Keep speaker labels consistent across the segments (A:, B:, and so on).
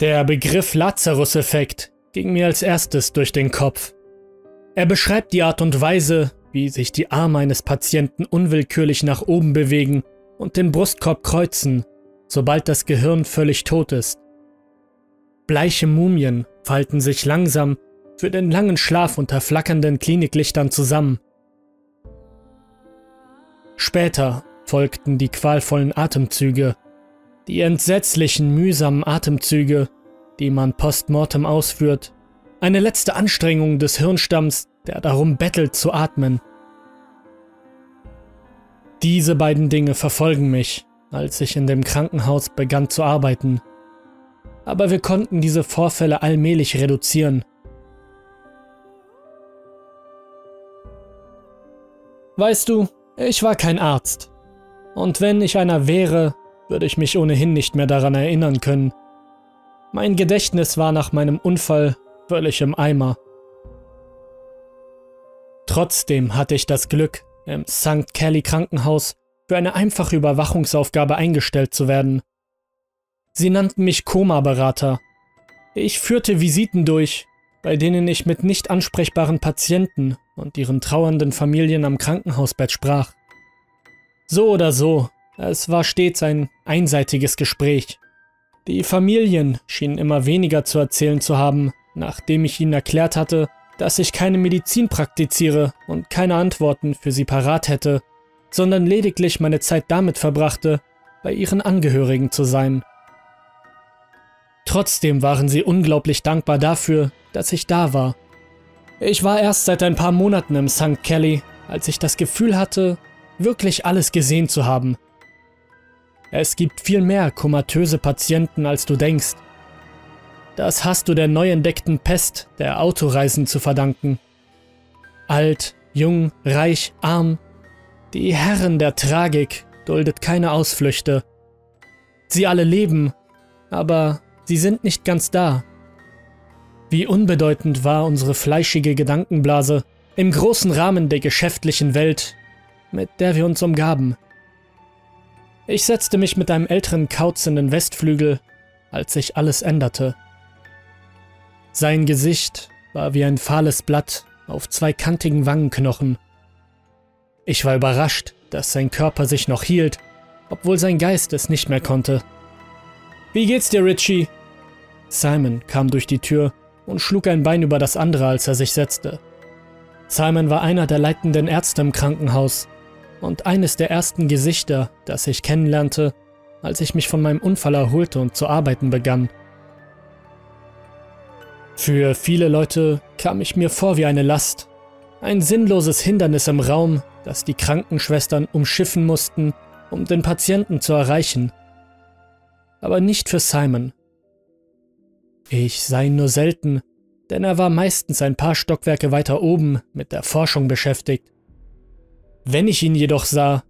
A: Der Begriff Lazarus-Effekt ging mir als erstes durch den Kopf. Er beschreibt die Art und Weise, wie sich die Arme eines Patienten unwillkürlich nach oben bewegen und den Brustkorb kreuzen, sobald das Gehirn völlig tot ist. Bleiche Mumien falten sich langsam für den langen Schlaf unter flackernden Kliniklichtern zusammen. Später folgten die qualvollen Atemzüge, die entsetzlichen, mühsamen Atemzüge, die man postmortem ausführt, eine letzte Anstrengung des Hirnstamms, der darum bettelt zu atmen. Diese beiden Dinge verfolgen mich, als ich in dem Krankenhaus begann zu arbeiten. Aber wir konnten diese Vorfälle allmählich reduzieren. Weißt du, ich war kein Arzt. Und wenn ich einer wäre, würde ich mich ohnehin nicht mehr daran erinnern können. Mein Gedächtnis war nach meinem Unfall völlig im Eimer. Trotzdem hatte ich das Glück, im St. Kelly Krankenhaus für eine einfache Überwachungsaufgabe eingestellt zu werden. Sie nannten mich Koma-Berater. Ich führte Visiten durch, bei denen ich mit nicht ansprechbaren Patienten und ihren trauernden Familien am Krankenhausbett sprach. So oder so, es war stets ein einseitiges Gespräch. Die Familien schienen immer weniger zu erzählen zu haben, nachdem ich ihnen erklärt hatte, dass ich keine Medizin praktiziere und keine Antworten für sie parat hätte, sondern lediglich meine Zeit damit verbrachte, bei ihren Angehörigen zu sein. Trotzdem waren sie unglaublich dankbar dafür, dass ich da war. Ich war erst seit ein paar Monaten im St. Kelly, als ich das Gefühl hatte, wirklich alles gesehen zu haben. Es gibt viel mehr komatöse Patienten, als du denkst. Das hast du der neu entdeckten Pest der Autoreisen zu verdanken. Alt, jung, reich, arm, die Herren der Tragik duldet keine Ausflüchte. Sie alle leben, aber sie sind nicht ganz da. Wie unbedeutend war unsere fleischige Gedankenblase im großen Rahmen der geschäftlichen Welt, mit der wir uns umgaben. Ich setzte mich mit einem älteren Kauz in den Westflügel, als sich alles änderte. Sein Gesicht war wie ein fahles Blatt auf zwei kantigen Wangenknochen. Ich war überrascht, dass sein Körper sich noch hielt, obwohl sein Geist es nicht mehr konnte. Wie geht's dir, Richie? Simon kam durch die Tür und schlug ein Bein über das andere, als er sich setzte. Simon war einer der leitenden Ärzte im Krankenhaus und eines der ersten Gesichter, das ich kennenlernte, als ich mich von meinem Unfall erholte und zu arbeiten begann. Für viele Leute kam ich mir vor wie eine Last, ein sinnloses Hindernis im Raum, das die Krankenschwestern umschiffen mussten, um den Patienten zu erreichen. Aber nicht für Simon. Ich sah ihn nur selten, denn er war meistens ein paar Stockwerke weiter oben mit der Forschung beschäftigt. Wenn ich ihn jedoch sah,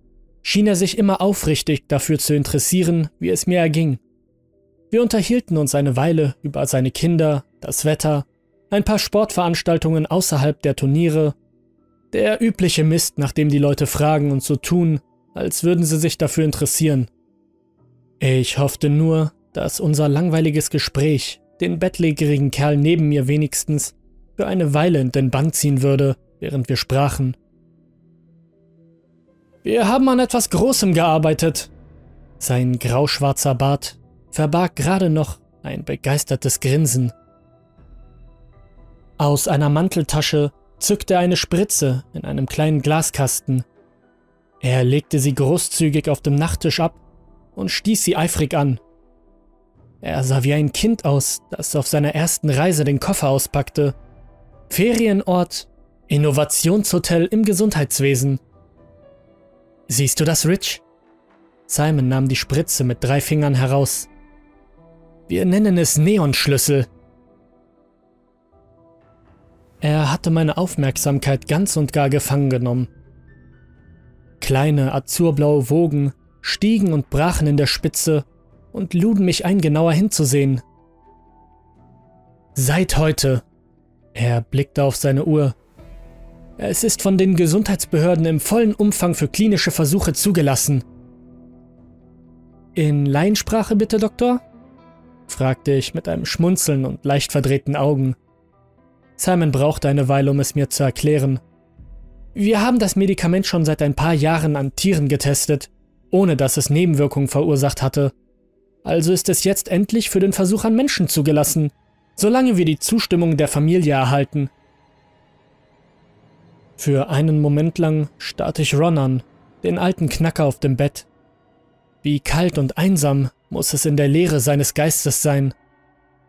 A: schien er sich immer aufrichtig dafür zu interessieren, wie es mir erging. Wir unterhielten uns eine Weile über seine Kinder, das Wetter, ein paar Sportveranstaltungen außerhalb der Turniere, der übliche Mist, nach dem die Leute fragen und so tun, als würden sie sich dafür interessieren. Ich hoffte nur, dass unser langweiliges Gespräch den bettlägerigen Kerl neben mir wenigstens für eine Weile in den Bann ziehen würde, während wir sprachen. Wir haben an etwas Großem gearbeitet. Sein grauschwarzer Bart verbarg gerade noch ein begeistertes Grinsen. Aus einer Manteltasche zückte er eine Spritze in einem kleinen Glaskasten. Er legte sie großzügig auf dem Nachttisch ab und stieß sie eifrig an. Er sah wie ein Kind aus, das auf seiner ersten Reise den Koffer auspackte. Ferienort, Innovationshotel im Gesundheitswesen. Siehst du das, Rich? Simon nahm die Spritze mit drei Fingern heraus. Wir nennen es Neonschlüssel. Er hatte meine Aufmerksamkeit ganz und gar gefangen genommen. Kleine azurblaue Wogen stiegen und brachen in der Spitze und luden mich ein, genauer hinzusehen. Seit heute. Er blickte auf seine Uhr. Es ist von den Gesundheitsbehörden im vollen Umfang für klinische Versuche zugelassen. In Laiensprache bitte, Doktor? fragte ich mit einem Schmunzeln und leicht verdrehten Augen. Simon brauchte eine Weile, um es mir zu erklären. Wir haben das Medikament schon seit ein paar Jahren an Tieren getestet, ohne dass es Nebenwirkungen verursacht hatte. Also ist es jetzt endlich für den Versuch an Menschen zugelassen, solange wir die Zustimmung der Familie erhalten. Für einen Moment lang starrte ich Ron an, den alten Knacker auf dem Bett. Wie kalt und einsam muss es in der Leere seines Geistes sein.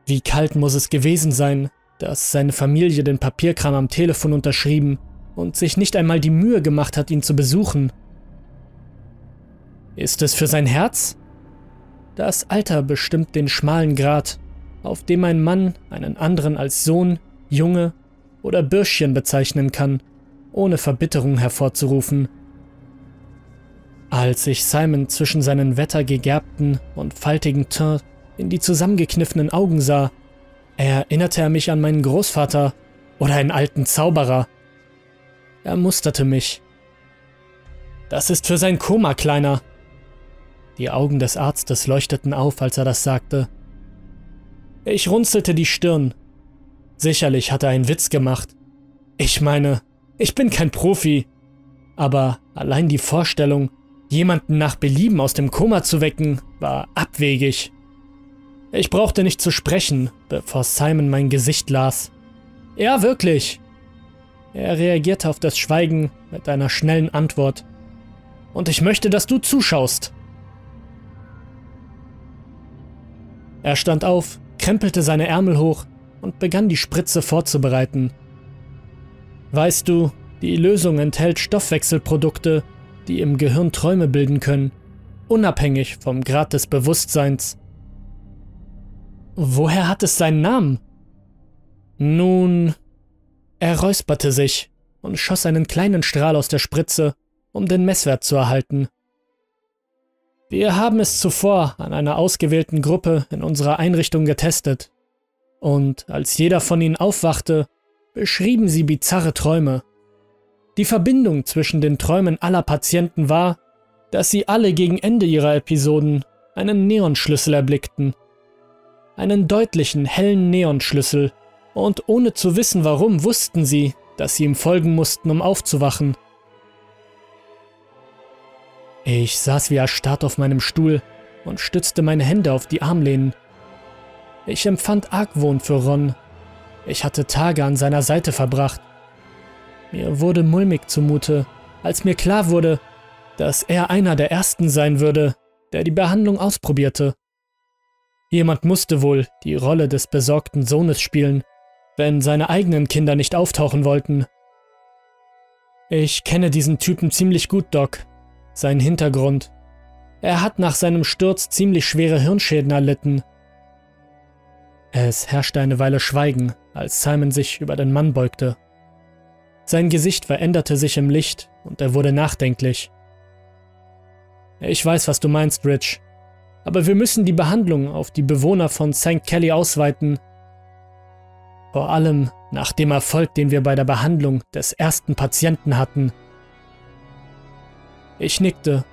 A: Wie kalt muss es gewesen sein, dass seine Familie den Papierkram am Telefon unterschrieben und sich nicht einmal die Mühe gemacht hat, ihn zu besuchen. Ist es für sein Herz? Das Alter bestimmt den schmalen Grat, auf dem ein Mann einen anderen als Sohn, Junge oder Bürschchen bezeichnen kann, ohne Verbitterung hervorzurufen. Als ich Simon zwischen seinen wettergegerbten und faltigen Teint in die zusammengekniffenen Augen sah, erinnerte er mich an meinen Großvater oder einen alten Zauberer. Er musterte mich. Das ist für sein Koma, Kleiner. Die Augen des Arztes leuchteten auf, als er das sagte. Ich runzelte die Stirn. Sicherlich hat er einen Witz gemacht. Ich meine, ich bin kein Profi. Aber allein die Vorstellung, jemanden nach Belieben aus dem Koma zu wecken, war abwegig. Ich brauchte nicht zu sprechen, bevor Simon mein Gesicht las. Ja, wirklich. Er reagierte auf das Schweigen mit einer schnellen Antwort. Und ich möchte, dass du zuschaust. Er stand auf, krempelte seine Ärmel hoch und begann die Spritze vorzubereiten. Weißt du, die Lösung enthält Stoffwechselprodukte, die im Gehirn Träume bilden können, unabhängig vom Grad des Bewusstseins. Woher hat es seinen Namen? Nun, er räusperte sich und schoss einen kleinen Strahl aus der Spritze, um den Messwert zu erhalten. Wir haben es zuvor an einer ausgewählten Gruppe in unserer Einrichtung getestet. Und als jeder von ihnen aufwachte, beschrieben sie bizarre Träume. Die Verbindung zwischen den Träumen aller Patienten war, dass sie alle gegen Ende ihrer Episoden einen Neonschlüssel erblickten. Einen deutlichen, hellen Neonschlüssel, und ohne zu wissen warum wussten sie, dass sie ihm folgen mussten, um aufzuwachen. Ich saß wie erstarrt auf meinem Stuhl und stützte meine Hände auf die Armlehnen. Ich empfand Argwohn für Ron. Ich hatte Tage an seiner Seite verbracht. Mir wurde mulmig zumute, als mir klar wurde, dass er einer der Ersten sein würde, der die Behandlung ausprobierte. Jemand musste wohl die Rolle des besorgten Sohnes spielen, wenn seine eigenen Kinder nicht auftauchen wollten. Ich kenne diesen Typen ziemlich gut, Doc. Sein Hintergrund. Er hat nach seinem Sturz ziemlich schwere Hirnschäden erlitten. Es herrschte eine Weile Schweigen, als Simon sich über den Mann beugte. Sein Gesicht veränderte sich im Licht und er wurde nachdenklich. Ich weiß, was du meinst, Rich, aber wir müssen die Behandlung auf die Bewohner von St. Kelly ausweiten vor allem nach dem Erfolg, den wir bei der Behandlung des ersten Patienten hatten. Ich nickte.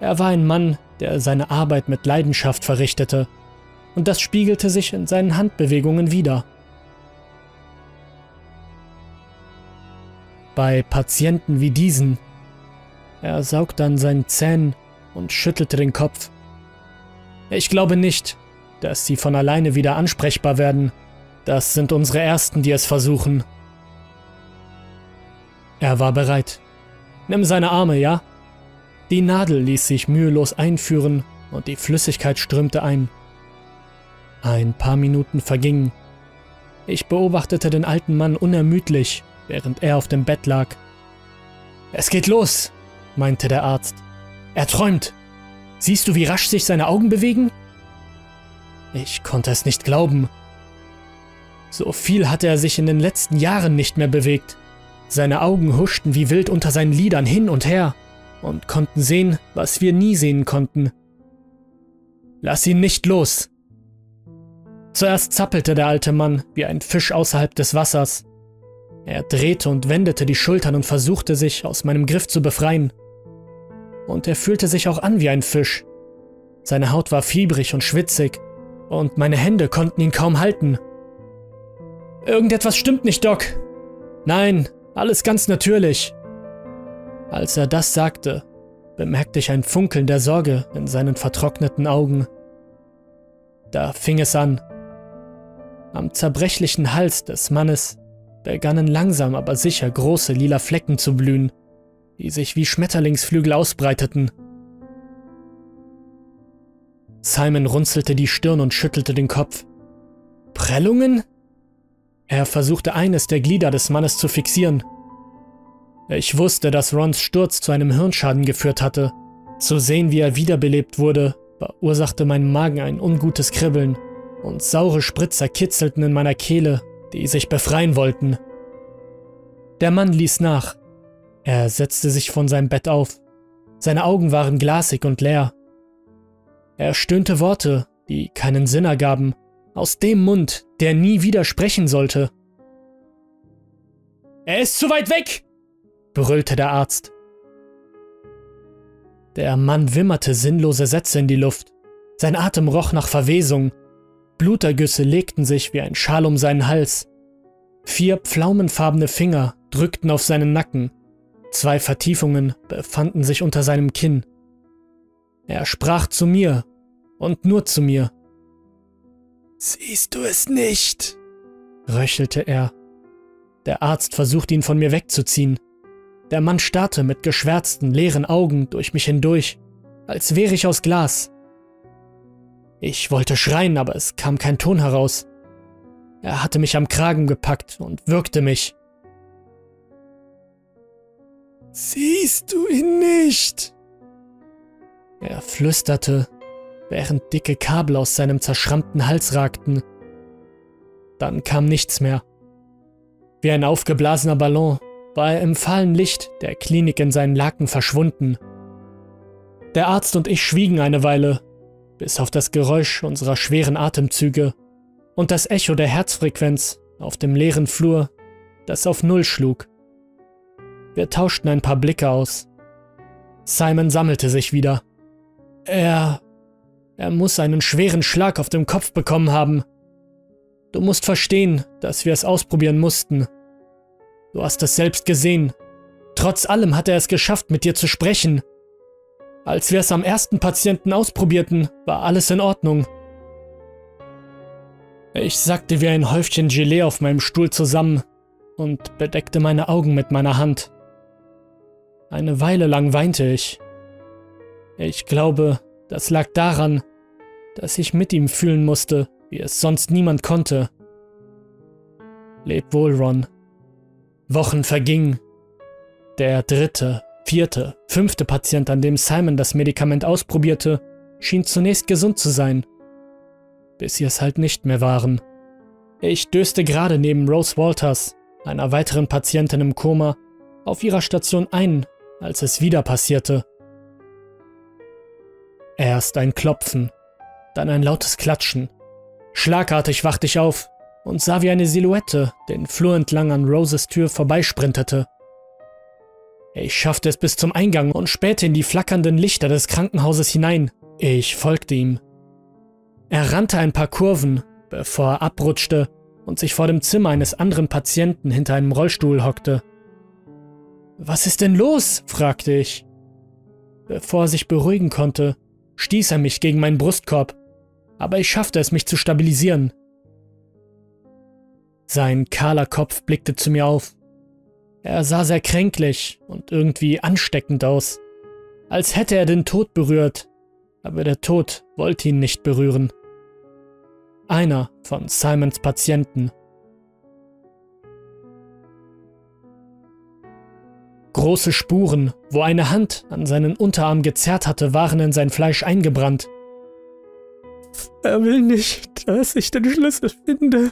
A: Er war ein Mann, der seine Arbeit mit Leidenschaft verrichtete, und das spiegelte sich in seinen Handbewegungen wider. Bei Patienten wie diesen. Er saugte an seinen Zähnen und schüttelte den Kopf. Ich glaube nicht, dass sie von alleine wieder ansprechbar werden, das sind unsere Ersten, die es versuchen. Er war bereit. Nimm seine Arme, ja? Die Nadel ließ sich mühelos einführen und die Flüssigkeit strömte ein. Ein paar Minuten vergingen. Ich beobachtete den alten Mann unermüdlich, während er auf dem Bett lag. Es geht los, meinte der Arzt. Er träumt. Siehst du, wie rasch sich seine Augen bewegen? Ich konnte es nicht glauben. So viel hatte er sich in den letzten Jahren nicht mehr bewegt. Seine Augen huschten wie wild unter seinen Lidern hin und her und konnten sehen, was wir nie sehen konnten. Lass ihn nicht los! Zuerst zappelte der alte Mann wie ein Fisch außerhalb des Wassers. Er drehte und wendete die Schultern und versuchte sich aus meinem Griff zu befreien. Und er fühlte sich auch an wie ein Fisch. Seine Haut war fiebrig und schwitzig, und meine Hände konnten ihn kaum halten. Irgendetwas stimmt nicht, Doc. Nein, alles ganz natürlich. Als er das sagte, bemerkte ich ein Funkeln der Sorge in seinen vertrockneten Augen. Da fing es an. Am zerbrechlichen Hals des Mannes begannen langsam aber sicher große lila Flecken zu blühen, die sich wie Schmetterlingsflügel ausbreiteten. Simon runzelte die Stirn und schüttelte den Kopf. Prellungen? Er versuchte eines der Glieder des Mannes zu fixieren. Ich wusste, dass Rons Sturz zu einem Hirnschaden geführt hatte. Zu sehen, wie er wiederbelebt wurde, verursachte meinem Magen ein ungutes Kribbeln und saure Spritzer kitzelten in meiner Kehle, die sich befreien wollten. Der Mann ließ nach. Er setzte sich von seinem Bett auf. Seine Augen waren glasig und leer. Er stöhnte Worte, die keinen Sinn ergaben, aus dem Mund, der nie wieder sprechen sollte. Er ist zu weit weg! brüllte der Arzt. Der Mann wimmerte sinnlose Sätze in die Luft. Sein Atem roch nach Verwesung. Blutergüsse legten sich wie ein Schal um seinen Hals. Vier pflaumenfarbene Finger drückten auf seinen Nacken. Zwei Vertiefungen befanden sich unter seinem Kinn. Er sprach zu mir und nur zu mir. Siehst du es nicht? röchelte er. Der Arzt versuchte ihn von mir wegzuziehen. Der Mann starrte mit geschwärzten, leeren Augen durch mich hindurch, als wäre ich aus Glas. Ich wollte schreien, aber es kam kein Ton heraus. Er hatte mich am Kragen gepackt und würgte mich. Siehst du ihn nicht? Er flüsterte, während dicke Kabel aus seinem zerschrammten Hals ragten. Dann kam nichts mehr. Wie ein aufgeblasener Ballon war er im fahlen Licht der Klinik in seinen Laken verschwunden. Der Arzt und ich schwiegen eine Weile, bis auf das Geräusch unserer schweren Atemzüge und das Echo der Herzfrequenz auf dem leeren Flur, das auf Null schlug. Wir tauschten ein paar Blicke aus. Simon sammelte sich wieder. Er. Er muss einen schweren Schlag auf dem Kopf bekommen haben. Du musst verstehen, dass wir es ausprobieren mussten. Du hast es selbst gesehen. Trotz allem hat er es geschafft, mit dir zu sprechen. Als wir es am ersten Patienten ausprobierten, war alles in Ordnung. Ich sackte wie ein Häufchen Gelee auf meinem Stuhl zusammen und bedeckte meine Augen mit meiner Hand. Eine Weile lang weinte ich. Ich glaube, das lag daran, dass ich mit ihm fühlen musste, wie es sonst niemand konnte. Leb wohl, Ron. Wochen vergingen. Der dritte, vierte, fünfte Patient, an dem Simon das Medikament ausprobierte, schien zunächst gesund zu sein. Bis sie es halt nicht mehr waren. Ich döste gerade neben Rose Walters, einer weiteren Patientin im Koma, auf ihrer Station ein, als es wieder passierte. Erst ein Klopfen, dann ein lautes Klatschen. Schlagartig wachte ich auf und sah, wie eine Silhouette den Flur entlang an Roses Tür vorbeisprintete. Ich schaffte es bis zum Eingang und spähte in die flackernden Lichter des Krankenhauses hinein. Ich folgte ihm. Er rannte ein paar Kurven, bevor er abrutschte und sich vor dem Zimmer eines anderen Patienten hinter einem Rollstuhl hockte. Was ist denn los? fragte ich. Bevor er sich beruhigen konnte, stieß er mich gegen meinen Brustkorb, aber ich schaffte es, mich zu stabilisieren. Sein kahler Kopf blickte zu mir auf. Er sah sehr kränklich und irgendwie ansteckend aus, als hätte er den Tod berührt, aber der Tod wollte ihn nicht berühren. Einer von Simons Patienten. Große Spuren, wo eine Hand an seinen Unterarm gezerrt hatte, waren in sein Fleisch eingebrannt. Er will nicht, dass ich den Schlüssel finde,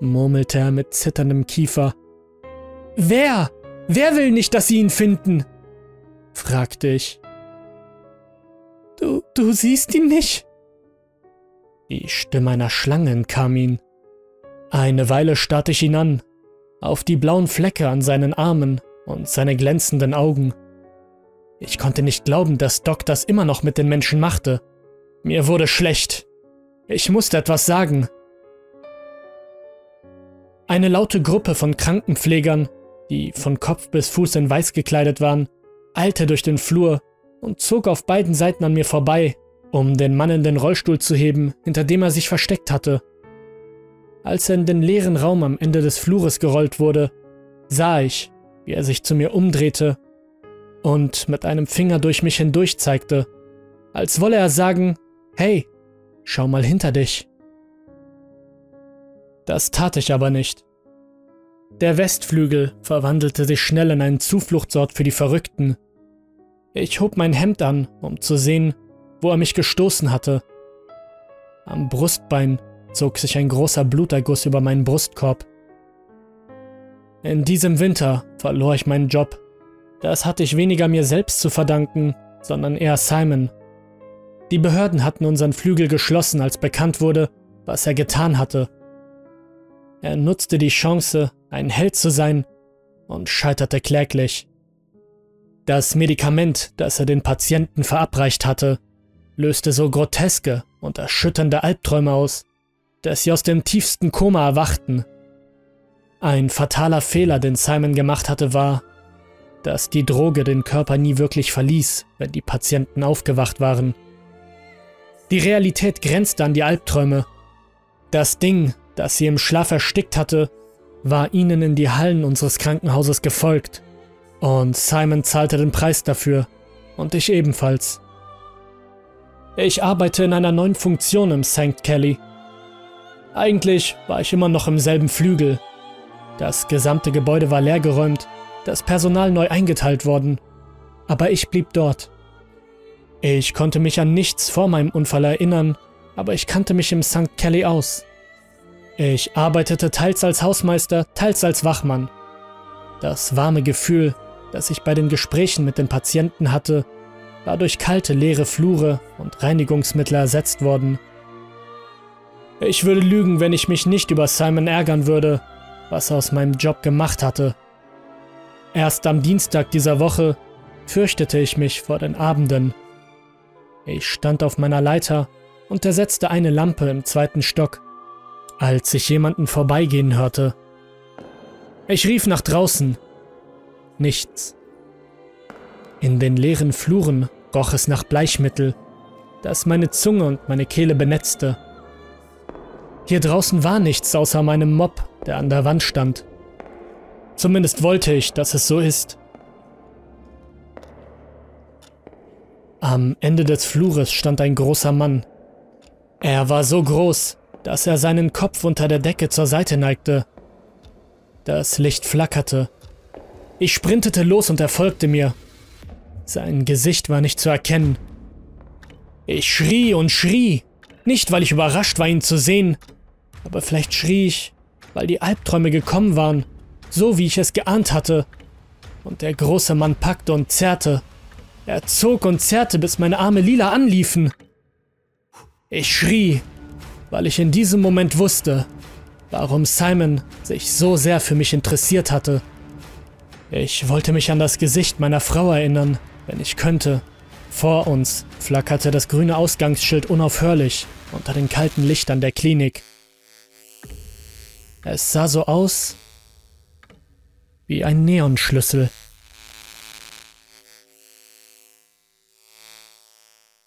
A: murmelte er mit zitterndem Kiefer. Wer? Wer will nicht, dass sie ihn finden? fragte ich. Du, du siehst ihn nicht? Die Stimme einer Schlange entkam ihn. Eine Weile starrte ich ihn an, auf die blauen Flecke an seinen Armen und seine glänzenden Augen. Ich konnte nicht glauben, dass Doc das immer noch mit den Menschen machte. Mir wurde schlecht. Ich musste etwas sagen. Eine laute Gruppe von Krankenpflegern, die von Kopf bis Fuß in Weiß gekleidet waren, eilte durch den Flur und zog auf beiden Seiten an mir vorbei, um den Mann in den Rollstuhl zu heben, hinter dem er sich versteckt hatte. Als er in den leeren Raum am Ende des Flures gerollt wurde, sah ich, wie er sich zu mir umdrehte und mit einem Finger durch mich hindurch zeigte, als wolle er sagen, hey, schau mal hinter dich. Das tat ich aber nicht. Der Westflügel verwandelte sich schnell in einen Zufluchtsort für die Verrückten. Ich hob mein Hemd an, um zu sehen, wo er mich gestoßen hatte. Am Brustbein zog sich ein großer Bluterguss über meinen Brustkorb. In diesem Winter verlor ich meinen Job. Das hatte ich weniger mir selbst zu verdanken, sondern eher Simon. Die Behörden hatten unseren Flügel geschlossen, als bekannt wurde, was er getan hatte. Er nutzte die Chance, ein Held zu sein, und scheiterte kläglich. Das Medikament, das er den Patienten verabreicht hatte, löste so groteske und erschütternde Albträume aus, dass sie aus dem tiefsten Koma erwachten. Ein fataler Fehler, den Simon gemacht hatte, war, dass die Droge den Körper nie wirklich verließ, wenn die Patienten aufgewacht waren. Die Realität grenzte an die Albträume. Das Ding, das sie im Schlaf erstickt hatte, war ihnen in die Hallen unseres Krankenhauses gefolgt. Und Simon zahlte den Preis dafür. Und ich ebenfalls. Ich arbeite in einer neuen Funktion im St. Kelly. Eigentlich war ich immer noch im selben Flügel. Das gesamte Gebäude war leergeräumt, das Personal neu eingeteilt worden. Aber ich blieb dort. Ich konnte mich an nichts vor meinem Unfall erinnern, aber ich kannte mich im St. Kelly aus. Ich arbeitete teils als Hausmeister, teils als Wachmann. Das warme Gefühl, das ich bei den Gesprächen mit den Patienten hatte, war durch kalte, leere Flure und Reinigungsmittel ersetzt worden. Ich würde lügen, wenn ich mich nicht über Simon ärgern würde, was er aus meinem Job gemacht hatte. Erst am Dienstag dieser Woche fürchtete ich mich vor den Abenden. Ich stand auf meiner Leiter und ersetzte eine Lampe im zweiten Stock, als ich jemanden vorbeigehen hörte. Ich rief nach draußen. Nichts. In den leeren Fluren roch es nach Bleichmittel, das meine Zunge und meine Kehle benetzte. Hier draußen war nichts außer meinem Mob, der an der Wand stand. Zumindest wollte ich, dass es so ist. Am Ende des Flures stand ein großer Mann. Er war so groß, dass er seinen Kopf unter der Decke zur Seite neigte. Das Licht flackerte. Ich sprintete los und er folgte mir. Sein Gesicht war nicht zu erkennen. Ich schrie und schrie, nicht weil ich überrascht war, ihn zu sehen, aber vielleicht schrie ich, weil die Albträume gekommen waren, so wie ich es geahnt hatte. Und der große Mann packte und zerrte. Er zog und zerrte, bis meine Arme lila anliefen. Ich schrie, weil ich in diesem Moment wusste, warum Simon sich so sehr für mich interessiert hatte. Ich wollte mich an das Gesicht meiner Frau erinnern, wenn ich könnte. Vor uns flackerte das grüne Ausgangsschild unaufhörlich unter den kalten Lichtern der Klinik. Es sah so aus wie ein Neonschlüssel.